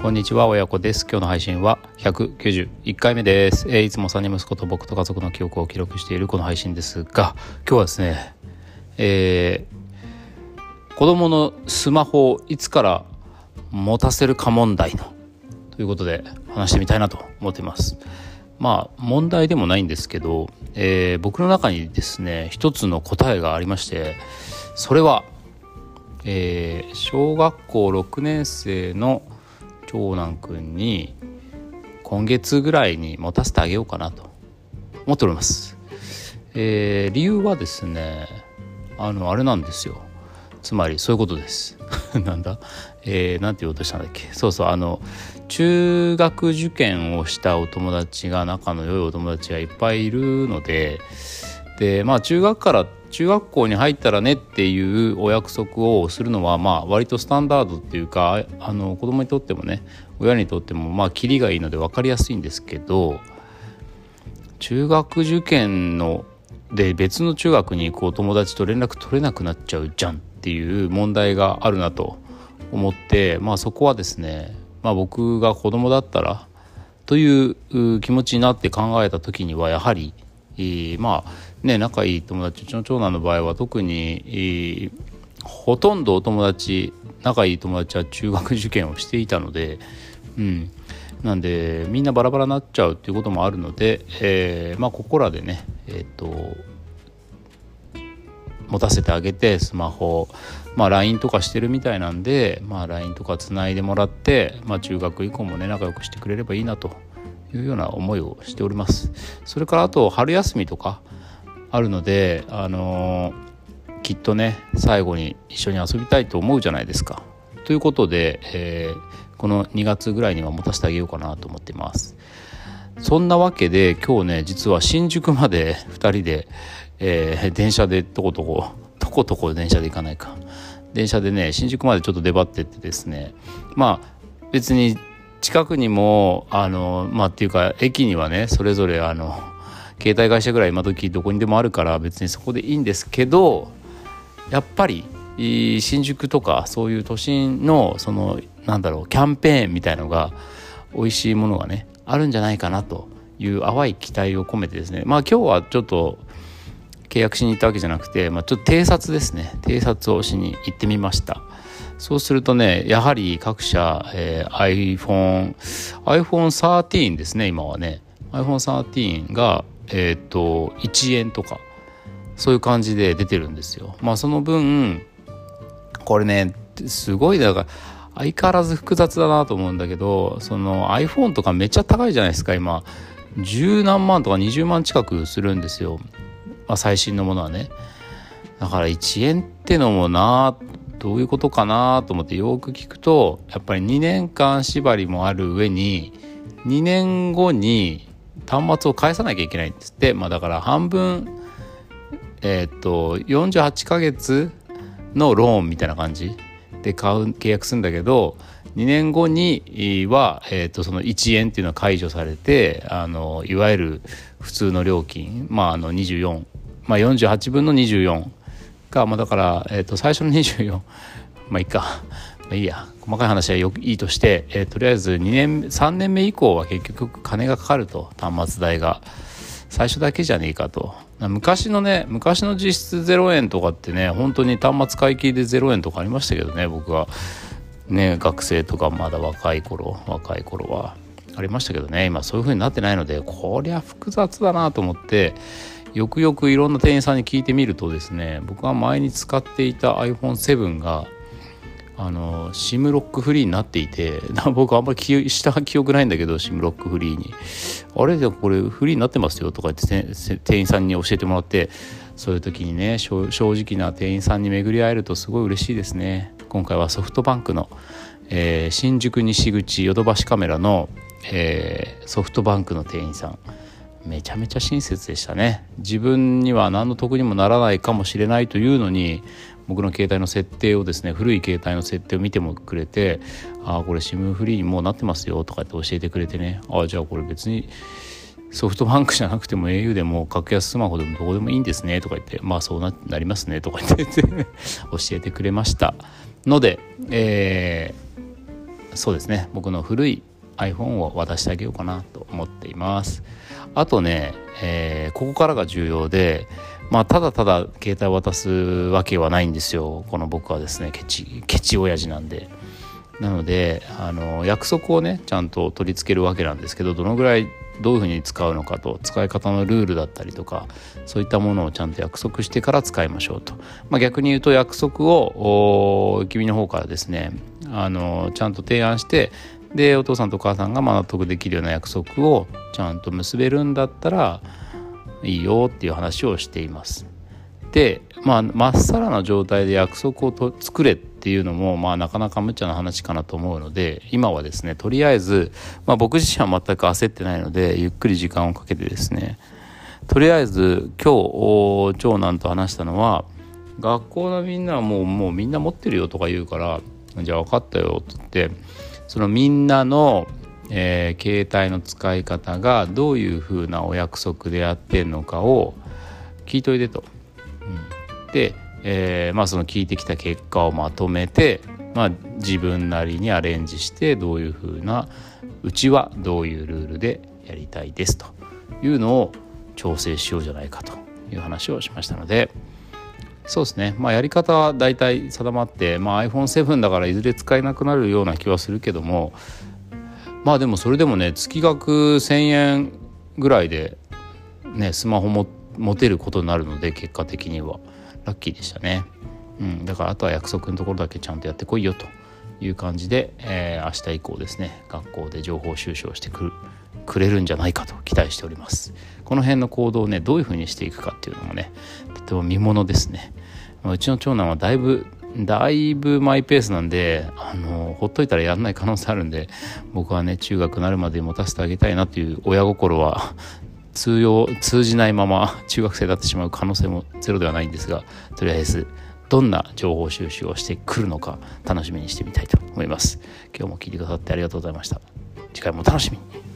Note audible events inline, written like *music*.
こんにちは親子です。今日の配信は191回目です、えー、いつも3人息子と僕と家族の記憶を記録しているこの配信ですが今日はですね、えー、子供のスマホをいつから持たせるか問題のということで話してみたいなと思っています。まあ問題でもないんですけど、えー、僕の中にですね一つの答えがありましてそれはえー、小学校6年生の長男くんに今月ぐらいに持たせてあげようかなと。思っております。えー、理由はですねあのあれなんですよ。つまりそういうことです。*laughs* なんだ？えー、なんて言おうとしたんだっけ？そうそうあの中学受験をしたお友達が仲の良いお友達がいっぱいいるのででまあ中学から中学校に入ったらねっていうお約束をするのはまあ割とスタンダードっていうかあの子供にとってもね親にとってもまあキリがいいので分かりやすいんですけど中学受験ので別の中学に行くお友達と連絡取れなくなっちゃうじゃんっていう問題があるなと思ってまあそこはですねまあ僕が子供だったらという気持ちになって考えた時にはやはりまあね仲いい友達うちの長男の場合は特にほとんどお友達仲いい友達は中学受験をしていたので、うん、なんでみんなバラバラになっちゃうっていうこともあるので、えー、まあここらでねえっ、ー、と持たせてあげてスマホまあ LINE とかしてるみたいなんでまあ LINE とかつないでもらって、まあ、中学以降もね仲良くしてくれればいいなというような思いをしております。それからあと春休みとかあるのであのー、きっとね最後に一緒に遊びたいと思うじゃないですか。ということで、えー、この2月ぐらいには持たせてあげようかなと思っています。そんなわけで今日ね実は新宿まで2人で、えー、電車でとことことことこ電車で行かないか。電車でね新宿までちょっと出張っててですね。まあ別に近くにもあのまあっていうか駅にはねそれぞれあの携帯会社ぐらい今時どこにでもあるから別にそこでいいんですけどやっぱり新宿とかそういう都心のそのなんだろうキャンペーンみたいのが美味しいものがねあるんじゃないかなという淡い期待を込めてですね。まあ今日はちょっと契約しに行ったわけじゃなくて、まあ、ちょっと偵察ですね偵察をしに行ってみました。そうするとね、やはり各社、えー、iPhone、iPhone13 ですね、今はね。iPhone13 が、えっ、と、1円とか、そういう感じで出てるんですよ。まあその分、これね、すごい、だから、相変わらず複雑だなと思うんだけど、その iPhone とかめっちゃ高いじゃないですか、今。十何万とか20万近くするんですよ。まあ最新のものはね。だから1円ってのもなどういうことかなと思ってよく聞くとやっぱり2年間縛りもある上に2年後に端末を返さなきゃいけないんですってまあだから半分えっ、と48ヶ月のローンみたいな感じで買う契約するんだけど2年後には、えー、とその1円っていうのは解除されてあのいわゆる普通の料金まああの24まあ48分の24か、まあ、だから、えー、と最初の24 *laughs* まあいいか、まあ、いいや。細かい話はよいいとして、えー、とりあえず2年3年目以降は結局金がかかると。端末代が。最初だけじゃねえかと。昔のね昔の実質0円とかってね本当に端末買い切りで0円とかありましたけどね僕は。ね学生とかまだ若い頃若い頃は。ありましたけどね今そういう風になってないのでこりゃ複雑だなと思って。よくよくいろんな店員さんに聞いてみるとですね僕が前に使っていた iPhone7 があの SIM ロックフリーになっていて *laughs* 僕あんまりした記憶ないんだけど SIM ロックフリーに。あれ？でこれフリーになってますよとか言って店員さんに教えてもらってそういう時にね正直な店員さんに巡り合えるとすごい嬉しいですね。今回はソフトバンクの、えー、新宿西口ヨドバシカメラの、えー、ソフトバンクの店員さん。めちゃめちゃ親切でしたね。自分には何の得にもならないかもしれないというのに僕の携帯の設定をですね古い携帯の設定を見てもくれて「ああこれ SIM フリーにもうなってますよ」とかって教えてくれてね「ああじゃあこれ別にソフトバンクじゃなくても au でも格安スマホでもどこでもいいんですね」とか言って「まあそうななりますね」とか言って *laughs* 教えてくれました。ので、えーそうですね。僕の古い iPhone を渡してあげようかなと思っています。あとね、えー、ここからが重要でまあただただ携帯を渡すわけはないんですよ。この僕はですねケチケチ親父なんで。なのであの約束をねちゃんと取り付けるわけなんですけどどのぐらいどういうふうに使うのかと使い方のルールだったりとかそういったものをちゃんと約束してから使いましょうと、まあ、逆に言うと約束を君の方からですねあのちゃんと提案してでお父さんとお母さんが納得できるような約束をちゃんと結べるんだったらいいよっていう話をしています。でまあまっさらな状態で約束をと作れっていうのもまあなかなか無茶な話かなと思うので今はですねとりあえず、まあ、僕自身は全く焦ってないのでゆっくり時間をかけてですねとりあえず今日長男と話したのは学校のみんなはもうもうみんな持ってるよとか言うからじゃあ分かったよって言ってそのみんなのえー、携帯の使い方がどういうふうなお約束でやってんのかを聞いといてと。うん、で、えー、まあ、その聞いてきた結果をまとめて、まあ、自分なりにアレンジしてどういうふうなうちはどういうルールでやりたいですというのを調整しようじゃないかという話をしましたので。そうですね、まあ、やり方は大体定まって、まあ、iPhone7 だからいずれ使えなくなるような気はするけどもまあでもそれでもね月額1,000円ぐらいでねスマホも持てることになるので結果的には。ラッキーでしたね、うん、だからあとは約束のところだけちゃんとやってこいよという感じで、えー、明日以降ですね学校で情報収集をしてくる。くれるんじゃないかと期待しております。この辺の行動をねどういうふうにしていくかっていうのもねとても見ものですね。うちの長男はだいぶだいぶマイペースなんであのほっといたらやらない可能性あるんで僕はね中学なるまで持たせてあげたいなっていう親心は通用通じないまま中学生になってしまう可能性もゼロではないんですがとりあえずどんな情報収集をしてくるのか楽しみにしてみたいと思います。今日も聞いてくださってありがとうございました。次回も楽しみに。